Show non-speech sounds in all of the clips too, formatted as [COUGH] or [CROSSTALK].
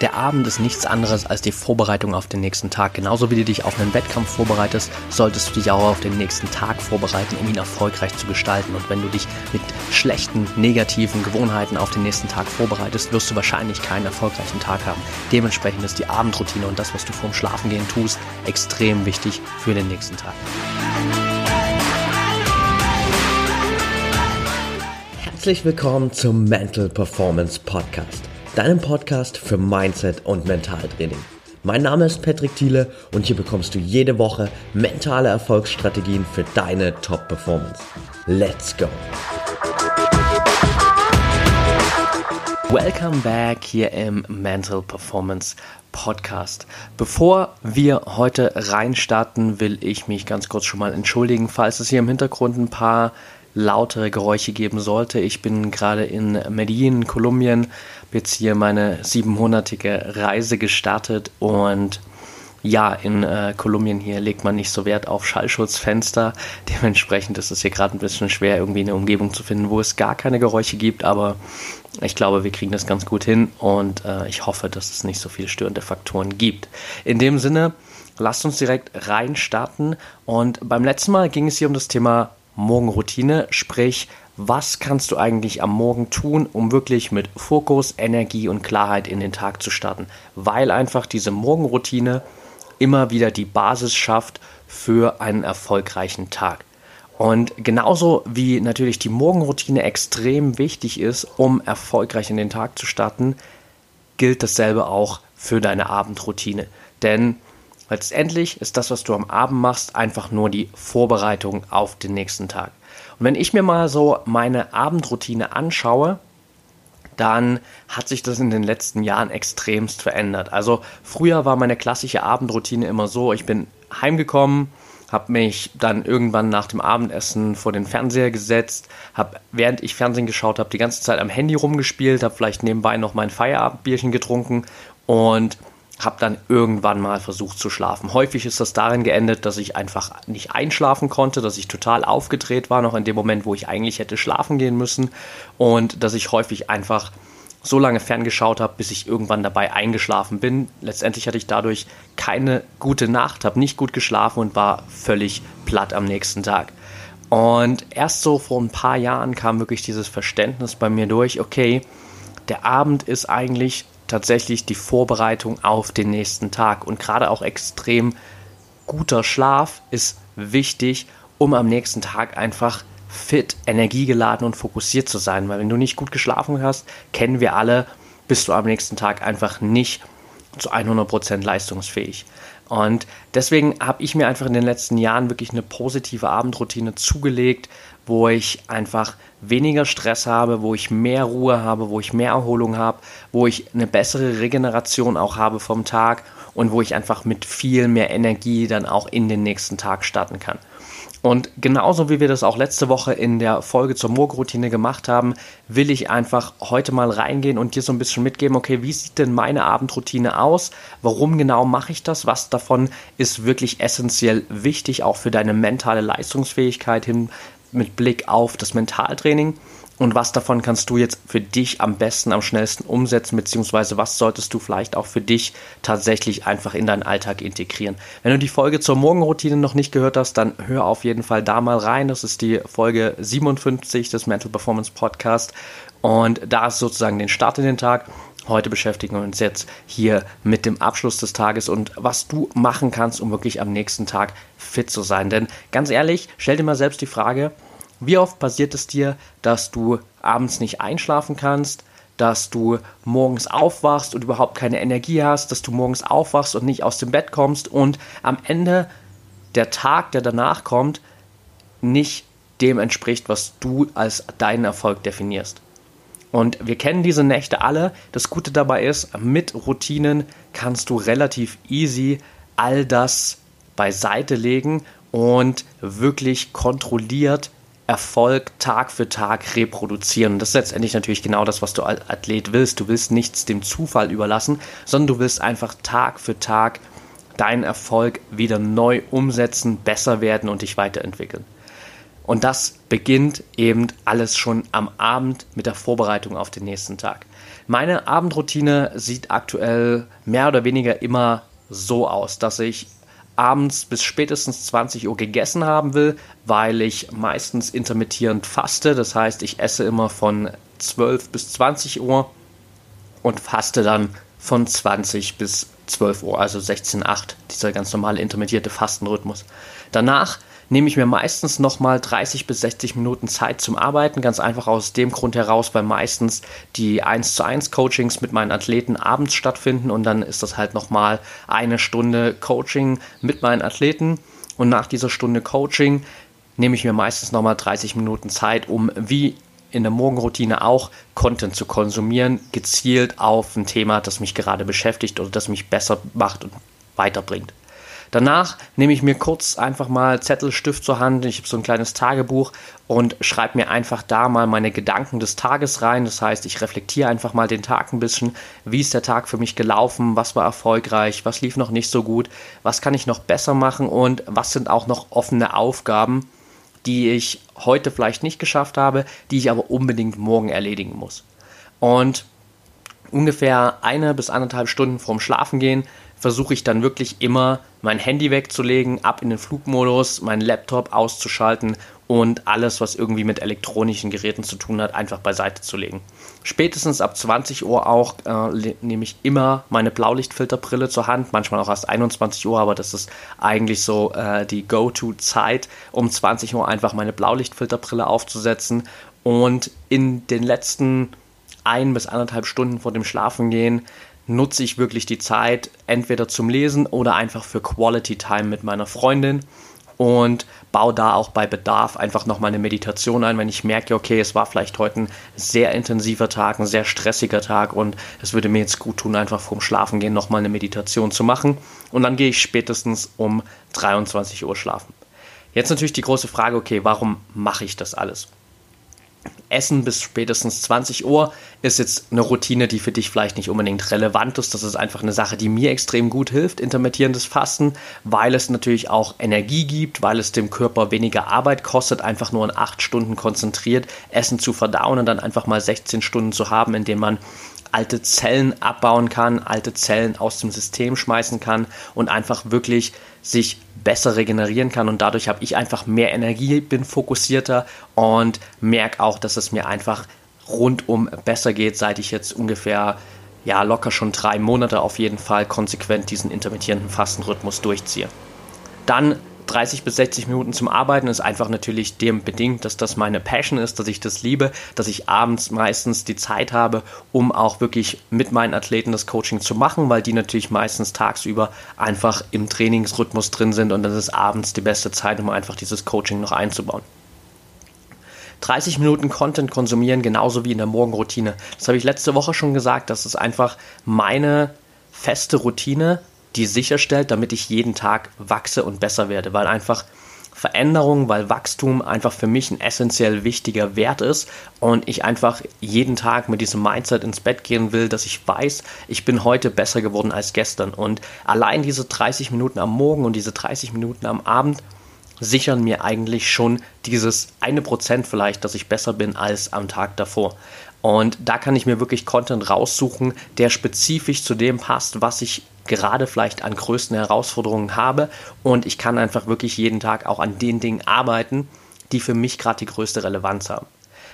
Der Abend ist nichts anderes als die Vorbereitung auf den nächsten Tag. Genauso wie du dich auf einen Wettkampf vorbereitest, solltest du dich auch auf den nächsten Tag vorbereiten, um ihn erfolgreich zu gestalten. Und wenn du dich mit schlechten, negativen Gewohnheiten auf den nächsten Tag vorbereitest, wirst du wahrscheinlich keinen erfolgreichen Tag haben. Dementsprechend ist die Abendroutine und das, was du vorm Schlafengehen tust, extrem wichtig für den nächsten Tag. Herzlich willkommen zum Mental Performance Podcast deinem Podcast für Mindset und Mentaltraining. Mein Name ist Patrick Thiele und hier bekommst du jede Woche mentale Erfolgsstrategien für deine Top-Performance. Let's go! Welcome back hier im Mental Performance Podcast. Bevor wir heute reinstarten, will ich mich ganz kurz schon mal entschuldigen, falls es hier im Hintergrund ein paar lautere Geräusche geben sollte. Ich bin gerade in Medellin, Kolumbien, jetzt hier meine siebenmonatige Reise gestartet und ja, in äh, Kolumbien hier legt man nicht so Wert auf Schallschutzfenster. Dementsprechend ist es hier gerade ein bisschen schwer, irgendwie eine Umgebung zu finden, wo es gar keine Geräusche gibt. Aber ich glaube, wir kriegen das ganz gut hin und äh, ich hoffe, dass es nicht so viele störende Faktoren gibt. In dem Sinne, lasst uns direkt reinstarten. Und beim letzten Mal ging es hier um das Thema Morgenroutine, sprich, was kannst du eigentlich am Morgen tun, um wirklich mit Fokus, Energie und Klarheit in den Tag zu starten, weil einfach diese Morgenroutine immer wieder die Basis schafft für einen erfolgreichen Tag. Und genauso wie natürlich die Morgenroutine extrem wichtig ist, um erfolgreich in den Tag zu starten, gilt dasselbe auch für deine Abendroutine. Denn letztendlich ist das, was du am Abend machst, einfach nur die Vorbereitung auf den nächsten Tag. Und wenn ich mir mal so meine Abendroutine anschaue, dann hat sich das in den letzten Jahren extremst verändert. Also früher war meine klassische Abendroutine immer so, ich bin heimgekommen, habe mich dann irgendwann nach dem Abendessen vor den Fernseher gesetzt, habe während ich Fernsehen geschaut habe, die ganze Zeit am Handy rumgespielt, habe vielleicht nebenbei noch mein Feierabendbierchen getrunken und habe dann irgendwann mal versucht zu schlafen. Häufig ist das darin geendet, dass ich einfach nicht einschlafen konnte, dass ich total aufgedreht war, noch in dem Moment, wo ich eigentlich hätte schlafen gehen müssen und dass ich häufig einfach so lange ferngeschaut habe, bis ich irgendwann dabei eingeschlafen bin. Letztendlich hatte ich dadurch keine gute Nacht, habe nicht gut geschlafen und war völlig platt am nächsten Tag. Und erst so vor ein paar Jahren kam wirklich dieses Verständnis bei mir durch, okay, der Abend ist eigentlich tatsächlich die Vorbereitung auf den nächsten Tag. Und gerade auch extrem guter Schlaf ist wichtig, um am nächsten Tag einfach fit, energiegeladen und fokussiert zu sein. Weil wenn du nicht gut geschlafen hast, kennen wir alle, bist du am nächsten Tag einfach nicht zu 100% leistungsfähig. Und deswegen habe ich mir einfach in den letzten Jahren wirklich eine positive Abendroutine zugelegt, wo ich einfach weniger Stress habe, wo ich mehr Ruhe habe, wo ich mehr Erholung habe, wo ich eine bessere Regeneration auch habe vom Tag und wo ich einfach mit viel mehr Energie dann auch in den nächsten Tag starten kann. Und genauso wie wir das auch letzte Woche in der Folge zur Morgenroutine gemacht haben, will ich einfach heute mal reingehen und dir so ein bisschen mitgeben, okay, wie sieht denn meine Abendroutine aus? Warum genau mache ich das? Was davon ist wirklich essentiell wichtig, auch für deine mentale Leistungsfähigkeit hin mit Blick auf das Mentaltraining? Und was davon kannst du jetzt für dich am besten, am schnellsten umsetzen, beziehungsweise was solltest du vielleicht auch für dich tatsächlich einfach in deinen Alltag integrieren? Wenn du die Folge zur Morgenroutine noch nicht gehört hast, dann hör auf jeden Fall da mal rein. Das ist die Folge 57 des Mental Performance Podcast. Und da ist sozusagen den Start in den Tag. Heute beschäftigen wir uns jetzt hier mit dem Abschluss des Tages und was du machen kannst, um wirklich am nächsten Tag fit zu sein. Denn ganz ehrlich, stell dir mal selbst die Frage, wie oft passiert es dir, dass du abends nicht einschlafen kannst, dass du morgens aufwachst und überhaupt keine Energie hast, dass du morgens aufwachst und nicht aus dem Bett kommst und am Ende der Tag, der danach kommt, nicht dem entspricht, was du als deinen Erfolg definierst. Und wir kennen diese Nächte alle. Das Gute dabei ist, mit Routinen kannst du relativ easy all das beiseite legen und wirklich kontrolliert Erfolg Tag für Tag reproduzieren. Und das ist letztendlich natürlich genau das, was du als Athlet willst. Du willst nichts dem Zufall überlassen, sondern du willst einfach Tag für Tag deinen Erfolg wieder neu umsetzen, besser werden und dich weiterentwickeln. Und das beginnt eben alles schon am Abend mit der Vorbereitung auf den nächsten Tag. Meine Abendroutine sieht aktuell mehr oder weniger immer so aus, dass ich abends bis spätestens 20 Uhr gegessen haben will, weil ich meistens intermittierend faste. Das heißt, ich esse immer von 12 bis 20 Uhr und faste dann von 20 bis 12 Uhr, also 16,8, dieser ganz normale intermittierte Fastenrhythmus. Danach nehme ich mir meistens nochmal 30 bis 60 Minuten Zeit zum Arbeiten, ganz einfach aus dem Grund heraus, weil meistens die 1 zu 1 Coachings mit meinen Athleten abends stattfinden und dann ist das halt nochmal eine Stunde Coaching mit meinen Athleten und nach dieser Stunde Coaching nehme ich mir meistens nochmal 30 Minuten Zeit, um wie in der Morgenroutine auch Content zu konsumieren, gezielt auf ein Thema, das mich gerade beschäftigt oder das mich besser macht und weiterbringt. Danach nehme ich mir kurz einfach mal Zettel, Stift zur Hand. Ich habe so ein kleines Tagebuch und schreibe mir einfach da mal meine Gedanken des Tages rein. Das heißt, ich reflektiere einfach mal den Tag ein bisschen. Wie ist der Tag für mich gelaufen? Was war erfolgreich? Was lief noch nicht so gut? Was kann ich noch besser machen? Und was sind auch noch offene Aufgaben, die ich heute vielleicht nicht geschafft habe, die ich aber unbedingt morgen erledigen muss? Und ungefähr eine bis anderthalb Stunden vorm Schlafengehen versuche ich dann wirklich immer mein Handy wegzulegen, ab in den Flugmodus, meinen Laptop auszuschalten und alles, was irgendwie mit elektronischen Geräten zu tun hat, einfach beiseite zu legen. Spätestens ab 20 Uhr auch äh, nehme ich immer meine Blaulichtfilterbrille zur Hand, manchmal auch erst 21 Uhr, aber das ist eigentlich so äh, die Go-To-Zeit, um 20 Uhr einfach meine Blaulichtfilterbrille aufzusetzen und in den letzten ein bis anderthalb Stunden vor dem Schlafengehen nutze ich wirklich die Zeit entweder zum Lesen oder einfach für Quality Time mit meiner Freundin und baue da auch bei Bedarf einfach nochmal eine Meditation ein, wenn ich merke, okay, es war vielleicht heute ein sehr intensiver Tag, ein sehr stressiger Tag und es würde mir jetzt gut tun, einfach vorm Schlafengehen nochmal eine Meditation zu machen und dann gehe ich spätestens um 23 Uhr schlafen. Jetzt natürlich die große Frage, okay, warum mache ich das alles? Essen bis spätestens 20 Uhr ist jetzt eine Routine, die für dich vielleicht nicht unbedingt relevant ist. Das ist einfach eine Sache, die mir extrem gut hilft, intermittierendes Fasten, weil es natürlich auch Energie gibt, weil es dem Körper weniger Arbeit kostet, einfach nur in 8 Stunden konzentriert Essen zu verdauen und dann einfach mal 16 Stunden zu haben, in denen man alte Zellen abbauen kann, alte Zellen aus dem System schmeißen kann und einfach wirklich sich besser regenerieren kann und dadurch habe ich einfach mehr Energie, bin fokussierter und merke auch, dass es mir einfach rundum besser geht, seit ich jetzt ungefähr ja locker schon drei Monate auf jeden Fall konsequent diesen intermittierenden Fastenrhythmus durchziehe. Dann 30 bis 60 Minuten zum Arbeiten ist einfach natürlich dem bedingt, dass das meine Passion ist, dass ich das liebe, dass ich abends meistens die Zeit habe, um auch wirklich mit meinen Athleten das Coaching zu machen, weil die natürlich meistens tagsüber einfach im Trainingsrhythmus drin sind und das ist abends die beste Zeit, um einfach dieses Coaching noch einzubauen. 30 Minuten Content konsumieren, genauso wie in der Morgenroutine. Das habe ich letzte Woche schon gesagt, das ist einfach meine feste Routine, die sicherstellt, damit ich jeden Tag wachse und besser werde, weil einfach Veränderung, weil Wachstum einfach für mich ein essentiell wichtiger Wert ist und ich einfach jeden Tag mit diesem Mindset ins Bett gehen will, dass ich weiß, ich bin heute besser geworden als gestern. Und allein diese 30 Minuten am Morgen und diese 30 Minuten am Abend sichern mir eigentlich schon dieses eine Prozent vielleicht, dass ich besser bin als am Tag davor. Und da kann ich mir wirklich Content raussuchen, der spezifisch zu dem passt, was ich gerade vielleicht an größten Herausforderungen habe. Und ich kann einfach wirklich jeden Tag auch an den Dingen arbeiten, die für mich gerade die größte Relevanz haben.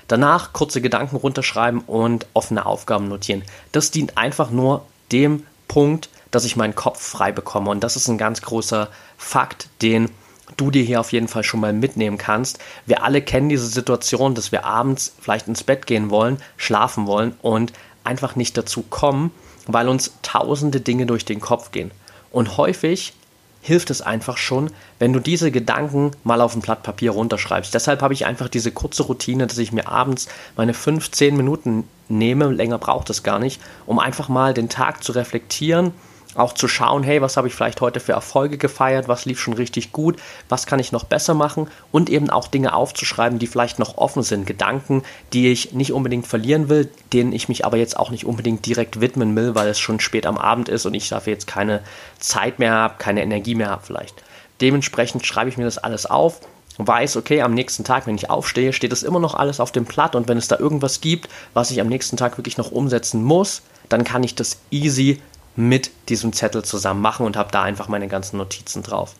Danach kurze Gedanken runterschreiben und offene Aufgaben notieren. Das dient einfach nur dem Punkt, dass ich meinen Kopf frei bekomme. Und das ist ein ganz großer Fakt, den du dir hier auf jeden Fall schon mal mitnehmen kannst. Wir alle kennen diese Situation, dass wir abends vielleicht ins Bett gehen wollen, schlafen wollen und einfach nicht dazu kommen, weil uns tausende Dinge durch den Kopf gehen. Und häufig hilft es einfach schon, wenn du diese Gedanken mal auf ein Blatt Papier runterschreibst. Deshalb habe ich einfach diese kurze Routine, dass ich mir abends meine 15 Minuten nehme, länger braucht es gar nicht, um einfach mal den Tag zu reflektieren auch zu schauen, hey, was habe ich vielleicht heute für Erfolge gefeiert, was lief schon richtig gut, was kann ich noch besser machen? Und eben auch Dinge aufzuschreiben, die vielleicht noch offen sind, Gedanken, die ich nicht unbedingt verlieren will, denen ich mich aber jetzt auch nicht unbedingt direkt widmen will, weil es schon spät am Abend ist und ich dafür jetzt keine Zeit mehr habe, keine Energie mehr habe vielleicht. Dementsprechend schreibe ich mir das alles auf, weiß, okay, am nächsten Tag, wenn ich aufstehe, steht es immer noch alles auf dem Blatt und wenn es da irgendwas gibt, was ich am nächsten Tag wirklich noch umsetzen muss, dann kann ich das easy mit diesem Zettel zusammen machen und habe da einfach meine ganzen Notizen drauf.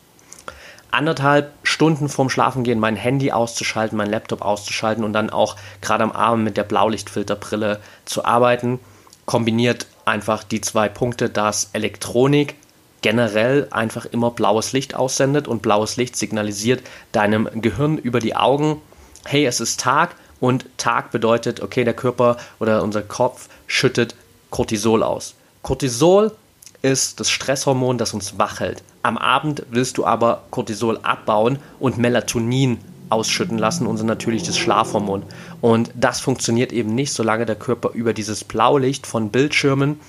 Anderthalb Stunden vorm Schlafengehen mein Handy auszuschalten, mein Laptop auszuschalten und dann auch gerade am Abend mit der Blaulichtfilterbrille zu arbeiten, kombiniert einfach die zwei Punkte, dass Elektronik generell einfach immer blaues Licht aussendet und blaues Licht signalisiert deinem Gehirn über die Augen, hey, es ist Tag und Tag bedeutet, okay, der Körper oder unser Kopf schüttet Cortisol aus. Cortisol ist das Stresshormon, das uns wach hält. Am Abend willst du aber Cortisol abbauen und Melatonin ausschütten lassen, unser natürliches Schlafhormon. Und das funktioniert eben nicht, solange der Körper über dieses Blaulicht von Bildschirmen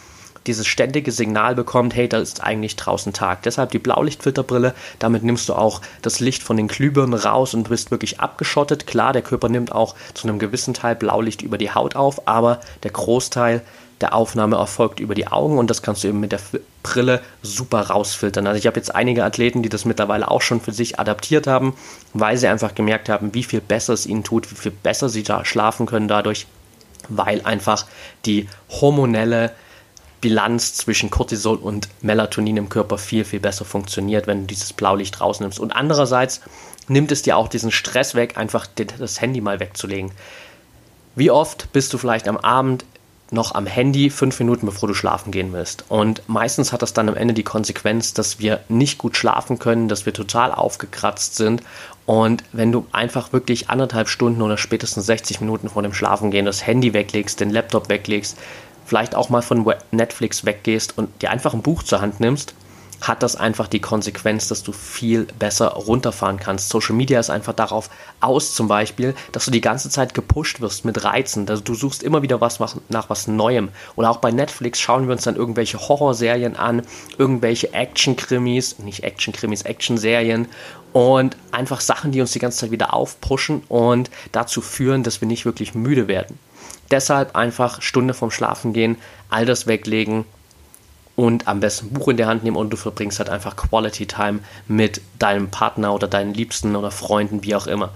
dieses ständige Signal bekommt, hey, da ist eigentlich draußen Tag. Deshalb die Blaulichtfilterbrille, damit nimmst du auch das Licht von den Glühbirnen raus und bist wirklich abgeschottet. Klar, der Körper nimmt auch zu einem gewissen Teil Blaulicht über die Haut auf, aber der Großteil der Aufnahme erfolgt über die Augen und das kannst du eben mit der Brille super rausfiltern. Also ich habe jetzt einige Athleten, die das mittlerweile auch schon für sich adaptiert haben, weil sie einfach gemerkt haben, wie viel besser es ihnen tut, wie viel besser sie da schlafen können dadurch, weil einfach die hormonelle Bilanz zwischen Cortisol und Melatonin im Körper viel, viel besser funktioniert, wenn du dieses Blaulicht rausnimmst. Und andererseits nimmt es dir auch diesen Stress weg, einfach das Handy mal wegzulegen. Wie oft bist du vielleicht am Abend noch am Handy fünf Minuten bevor du schlafen gehen willst. Und meistens hat das dann am Ende die Konsequenz, dass wir nicht gut schlafen können, dass wir total aufgekratzt sind. Und wenn du einfach wirklich anderthalb Stunden oder spätestens 60 Minuten vor dem Schlafengehen das Handy weglegst, den Laptop weglegst, vielleicht auch mal von Netflix weggehst und dir einfach ein Buch zur Hand nimmst, hat das einfach die Konsequenz, dass du viel besser runterfahren kannst. Social Media ist einfach darauf aus, zum Beispiel, dass du die ganze Zeit gepusht wirst mit Reizen. Also du suchst immer wieder was nach was Neuem. Oder auch bei Netflix schauen wir uns dann irgendwelche Horrorserien an, irgendwelche Action-Krimis, nicht Action-Krimis, Action-Serien und einfach Sachen, die uns die ganze Zeit wieder aufpushen und dazu führen, dass wir nicht wirklich müde werden. Deshalb einfach Stunde vorm Schlafen gehen, all das weglegen und am besten ein Buch in der Hand nehmen und du verbringst halt einfach Quality Time mit deinem Partner oder deinen Liebsten oder Freunden, wie auch immer.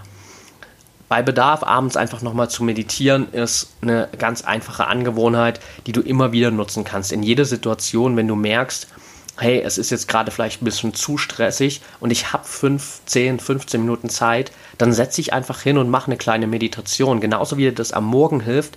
Bei Bedarf abends einfach nochmal zu meditieren ist eine ganz einfache Angewohnheit, die du immer wieder nutzen kannst. In jeder Situation, wenn du merkst, hey, es ist jetzt gerade vielleicht ein bisschen zu stressig und ich habe 5, 10, 15 Minuten Zeit, dann setze ich einfach hin und mache eine kleine Meditation. Genauso wie dir das am Morgen hilft,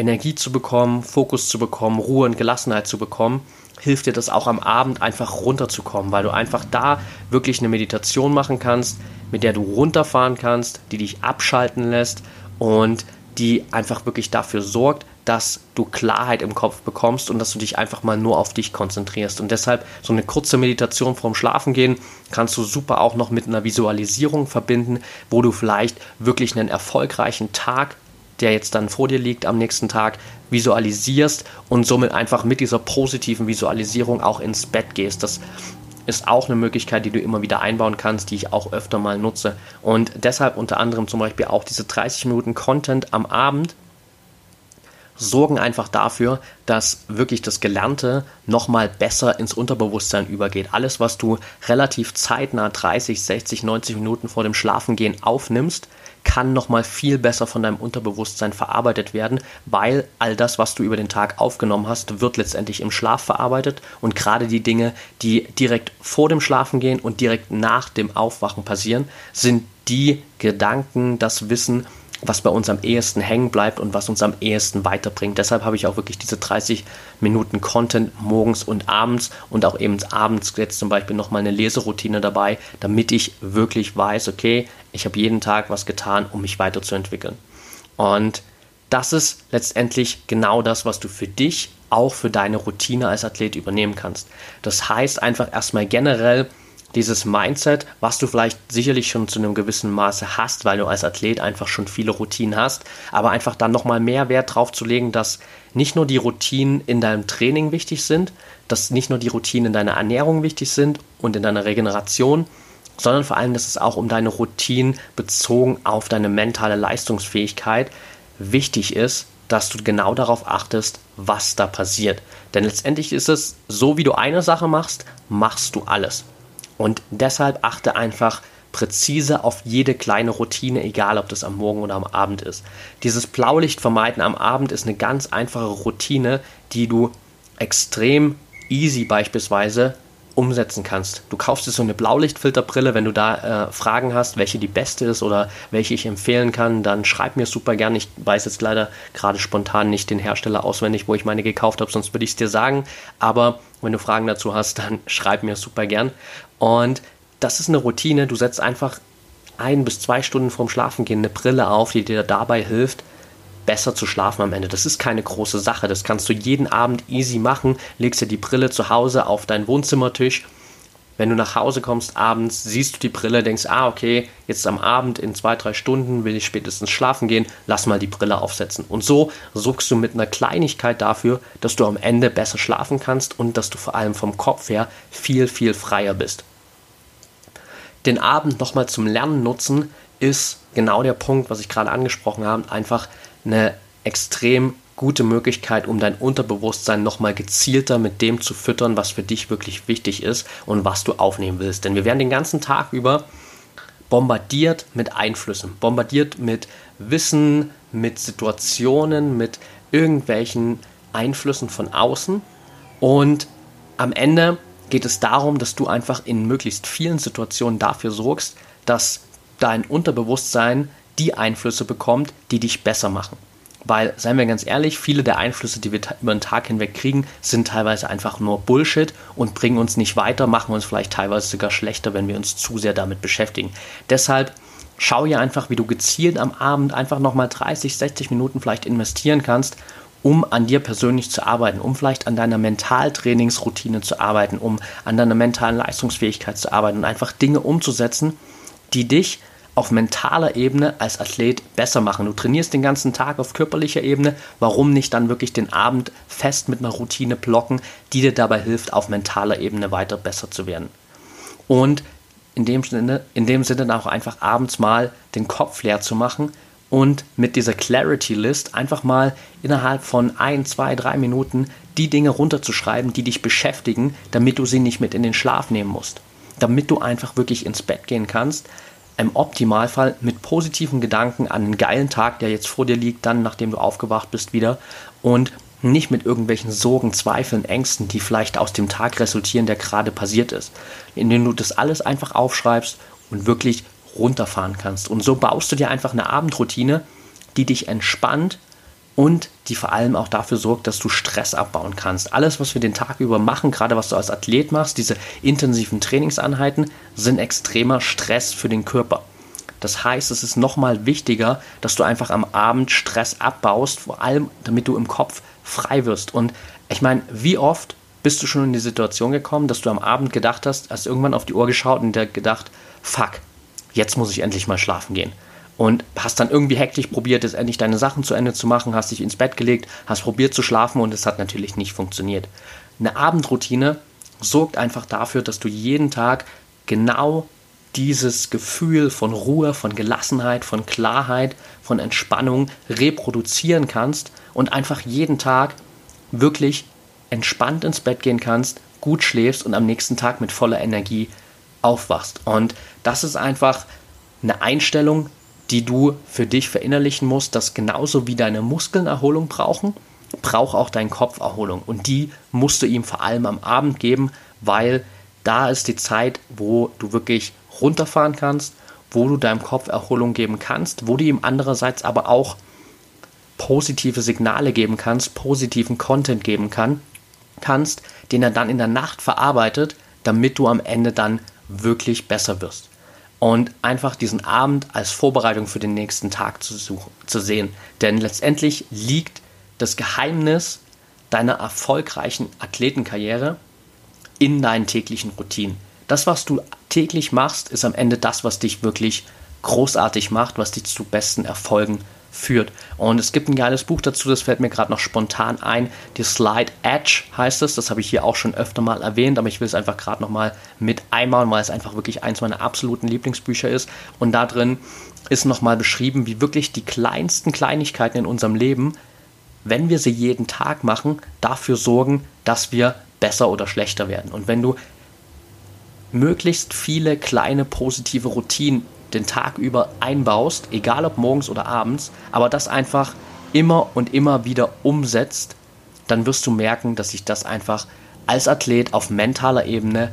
Energie zu bekommen, Fokus zu bekommen, Ruhe und Gelassenheit zu bekommen, hilft dir das auch am Abend einfach runterzukommen, weil du einfach da wirklich eine Meditation machen kannst, mit der du runterfahren kannst, die dich abschalten lässt und die einfach wirklich dafür sorgt, dass du Klarheit im Kopf bekommst und dass du dich einfach mal nur auf dich konzentrierst. Und deshalb so eine kurze Meditation vorm Schlafengehen kannst du super auch noch mit einer Visualisierung verbinden, wo du vielleicht wirklich einen erfolgreichen Tag, der jetzt dann vor dir liegt am nächsten Tag, visualisierst und somit einfach mit dieser positiven Visualisierung auch ins Bett gehst. Das ist auch eine Möglichkeit, die du immer wieder einbauen kannst, die ich auch öfter mal nutze. Und deshalb unter anderem zum Beispiel auch diese 30 Minuten Content am Abend sorgen einfach dafür, dass wirklich das Gelernte nochmal besser ins Unterbewusstsein übergeht. Alles, was du relativ zeitnah 30, 60, 90 Minuten vor dem Schlafengehen aufnimmst, kann nochmal viel besser von deinem Unterbewusstsein verarbeitet werden, weil all das, was du über den Tag aufgenommen hast, wird letztendlich im Schlaf verarbeitet und gerade die Dinge, die direkt vor dem Schlafengehen und direkt nach dem Aufwachen passieren, sind die Gedanken, das Wissen, was bei uns am ehesten hängen bleibt und was uns am ehesten weiterbringt. Deshalb habe ich auch wirklich diese 30 Minuten Content morgens und abends und auch eben abends jetzt zum Beispiel nochmal eine Leseroutine dabei, damit ich wirklich weiß, okay, ich habe jeden Tag was getan, um mich weiterzuentwickeln. Und das ist letztendlich genau das, was du für dich auch für deine Routine als Athlet übernehmen kannst. Das heißt einfach erstmal generell dieses Mindset, was du vielleicht sicherlich schon zu einem gewissen Maße hast, weil du als Athlet einfach schon viele Routinen hast, aber einfach dann nochmal mehr Wert drauf zu legen, dass nicht nur die Routinen in deinem Training wichtig sind, dass nicht nur die Routinen in deiner Ernährung wichtig sind und in deiner Regeneration, sondern vor allem, dass es auch um deine Routinen bezogen auf deine mentale Leistungsfähigkeit wichtig ist, dass du genau darauf achtest, was da passiert. Denn letztendlich ist es so, wie du eine Sache machst, machst du alles. Und deshalb achte einfach präzise auf jede kleine Routine, egal ob das am Morgen oder am Abend ist. Dieses Blaulicht vermeiden am Abend ist eine ganz einfache Routine, die du extrem easy beispielsweise umsetzen kannst. Du kaufst dir so eine Blaulichtfilterbrille, wenn du da äh, Fragen hast, welche die beste ist oder welche ich empfehlen kann, dann schreib mir super gern. Ich weiß jetzt leider gerade spontan nicht den Hersteller auswendig, wo ich meine gekauft habe, sonst würde ich es dir sagen. Aber wenn du Fragen dazu hast, dann [LAUGHS] schreib mir super gern. Und das ist eine Routine. Du setzt einfach ein bis zwei Stunden vorm Schlafengehen eine Brille auf, die dir dabei hilft, besser zu schlafen am Ende. Das ist keine große Sache. Das kannst du jeden Abend easy machen. Legst dir die Brille zu Hause auf deinen Wohnzimmertisch. Wenn du nach Hause kommst abends, siehst du die Brille, denkst, ah, okay, jetzt am Abend in zwei, drei Stunden will ich spätestens schlafen gehen, lass mal die Brille aufsetzen. Und so sorgst du mit einer Kleinigkeit dafür, dass du am Ende besser schlafen kannst und dass du vor allem vom Kopf her viel, viel freier bist. Den Abend nochmal zum Lernen nutzen ist genau der Punkt, was ich gerade angesprochen habe, einfach eine extrem gute Möglichkeit, um dein Unterbewusstsein nochmal gezielter mit dem zu füttern, was für dich wirklich wichtig ist und was du aufnehmen willst. Denn wir werden den ganzen Tag über bombardiert mit Einflüssen, bombardiert mit Wissen, mit Situationen, mit irgendwelchen Einflüssen von außen. Und am Ende geht es darum, dass du einfach in möglichst vielen Situationen dafür sorgst, dass dein Unterbewusstsein die Einflüsse bekommt, die dich besser machen. Weil, seien wir ganz ehrlich, viele der Einflüsse, die wir über den Tag hinweg kriegen, sind teilweise einfach nur Bullshit und bringen uns nicht weiter, machen uns vielleicht teilweise sogar schlechter, wenn wir uns zu sehr damit beschäftigen. Deshalb schau hier einfach, wie du gezielt am Abend einfach nochmal 30, 60 Minuten vielleicht investieren kannst, um an dir persönlich zu arbeiten, um vielleicht an deiner Mentaltrainingsroutine zu arbeiten, um an deiner mentalen Leistungsfähigkeit zu arbeiten und einfach Dinge umzusetzen, die dich auf mentaler Ebene als Athlet besser machen. Du trainierst den ganzen Tag auf körperlicher Ebene, warum nicht dann wirklich den Abend fest mit einer Routine blocken, die dir dabei hilft, auf mentaler Ebene weiter besser zu werden. Und in dem Sinne, in dem Sinne dann auch einfach abends mal den Kopf leer zu machen und mit dieser Clarity List einfach mal innerhalb von ein, zwei, drei Minuten die Dinge runterzuschreiben, die dich beschäftigen, damit du sie nicht mit in den Schlaf nehmen musst. Damit du einfach wirklich ins Bett gehen kannst, im Optimalfall mit positiven Gedanken an einen geilen Tag, der jetzt vor dir liegt, dann nachdem du aufgewacht bist wieder. Und nicht mit irgendwelchen Sorgen, Zweifeln, Ängsten, die vielleicht aus dem Tag resultieren, der gerade passiert ist, indem du das alles einfach aufschreibst und wirklich runterfahren kannst. Und so baust du dir einfach eine Abendroutine, die dich entspannt und die vor allem auch dafür sorgt, dass du Stress abbauen kannst. Alles, was wir den Tag über machen, gerade was du als Athlet machst, diese intensiven Trainingseinheiten, sind extremer Stress für den Körper. Das heißt, es ist nochmal wichtiger, dass du einfach am Abend Stress abbaust, vor allem damit du im Kopf frei wirst. Und ich meine, wie oft bist du schon in die Situation gekommen, dass du am Abend gedacht hast, hast irgendwann auf die Uhr geschaut und dir gedacht, fuck, jetzt muss ich endlich mal schlafen gehen und hast dann irgendwie hektisch probiert, jetzt endlich deine Sachen zu Ende zu machen, hast dich ins Bett gelegt, hast probiert zu schlafen und es hat natürlich nicht funktioniert. Eine Abendroutine sorgt einfach dafür, dass du jeden Tag genau dieses Gefühl von Ruhe, von Gelassenheit, von Klarheit, von Entspannung reproduzieren kannst und einfach jeden Tag wirklich entspannt ins Bett gehen kannst, gut schläfst und am nächsten Tag mit voller Energie aufwachst. Und das ist einfach eine Einstellung, die du für dich verinnerlichen musst, dass genauso wie deine Muskeln Erholung brauchen, braucht auch dein Kopf Erholung. Und die musst du ihm vor allem am Abend geben, weil da ist die Zeit, wo du wirklich runterfahren kannst, wo du deinem Kopf Erholung geben kannst, wo du ihm andererseits aber auch positive Signale geben kannst, positiven Content geben kann, kannst, den er dann in der Nacht verarbeitet, damit du am Ende dann wirklich besser wirst und einfach diesen Abend als Vorbereitung für den nächsten Tag zu, suchen, zu sehen. Denn letztendlich liegt das Geheimnis deiner erfolgreichen Athletenkarriere in deinen täglichen Routinen. Das, was du täglich machst, ist am Ende das, was dich wirklich großartig macht, was dich zu besten Erfolgen führt. Und es gibt ein geiles Buch dazu, das fällt mir gerade noch spontan ein. Die Slide Edge heißt es. Das habe ich hier auch schon öfter mal erwähnt, aber ich will es einfach gerade nochmal mit einbauen, weil es einfach wirklich eins meiner absoluten Lieblingsbücher ist. Und da drin ist nochmal beschrieben, wie wirklich die kleinsten Kleinigkeiten in unserem Leben, wenn wir sie jeden Tag machen, dafür sorgen, dass wir besser oder schlechter werden. Und wenn du möglichst viele kleine positive Routinen den Tag über einbaust, egal ob morgens oder abends, aber das einfach immer und immer wieder umsetzt, dann wirst du merken, dass sich das einfach als Athlet auf mentaler Ebene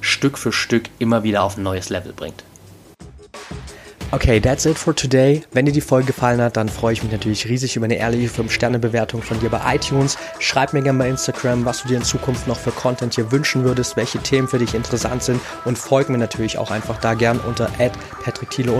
Stück für Stück immer wieder auf ein neues Level bringt. Okay, that's it for today. Wenn dir die Folge gefallen hat, dann freue ich mich natürlich riesig über eine ehrliche 5-Sterne-Bewertung von dir bei iTunes. Schreib mir gerne bei Instagram, was du dir in Zukunft noch für Content hier wünschen würdest, welche Themen für dich interessant sind und folg mir natürlich auch einfach da gern unter patrickthiele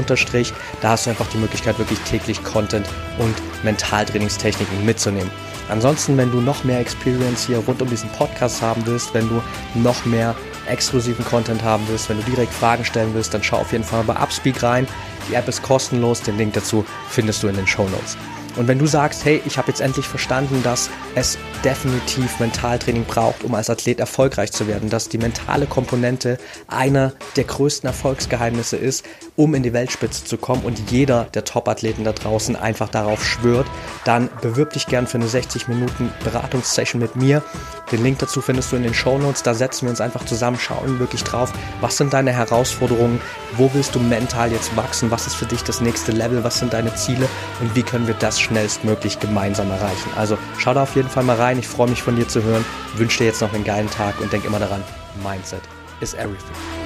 Da hast du einfach die Möglichkeit, wirklich täglich Content und Mentaltrainingstechniken mitzunehmen. Ansonsten, wenn du noch mehr Experience hier rund um diesen Podcast haben willst, wenn du noch mehr exklusiven Content haben willst, wenn du direkt Fragen stellen willst, dann schau auf jeden Fall bei Upspeak rein. Die App ist kostenlos, den Link dazu findest du in den Show Notes. Und wenn du sagst, hey, ich habe jetzt endlich verstanden, dass es definitiv Mentaltraining braucht, um als Athlet erfolgreich zu werden, dass die mentale Komponente einer der größten Erfolgsgeheimnisse ist, um in die Weltspitze zu kommen und jeder der Top-Athleten da draußen einfach darauf schwört, dann bewirb dich gern für eine 60 Minuten Beratungssession mit mir. Den Link dazu findest du in den Show Notes. Da setzen wir uns einfach zusammen, schauen wirklich drauf, was sind deine Herausforderungen, wo willst du mental jetzt wachsen, was ist für dich das nächste Level, was sind deine Ziele und wie können wir das schnellstmöglich gemeinsam erreichen. Also schau da auf jeden Fall mal rein. Ich freue mich von dir zu hören. Wünsche dir jetzt noch einen geilen Tag und denk immer daran, Mindset is everything.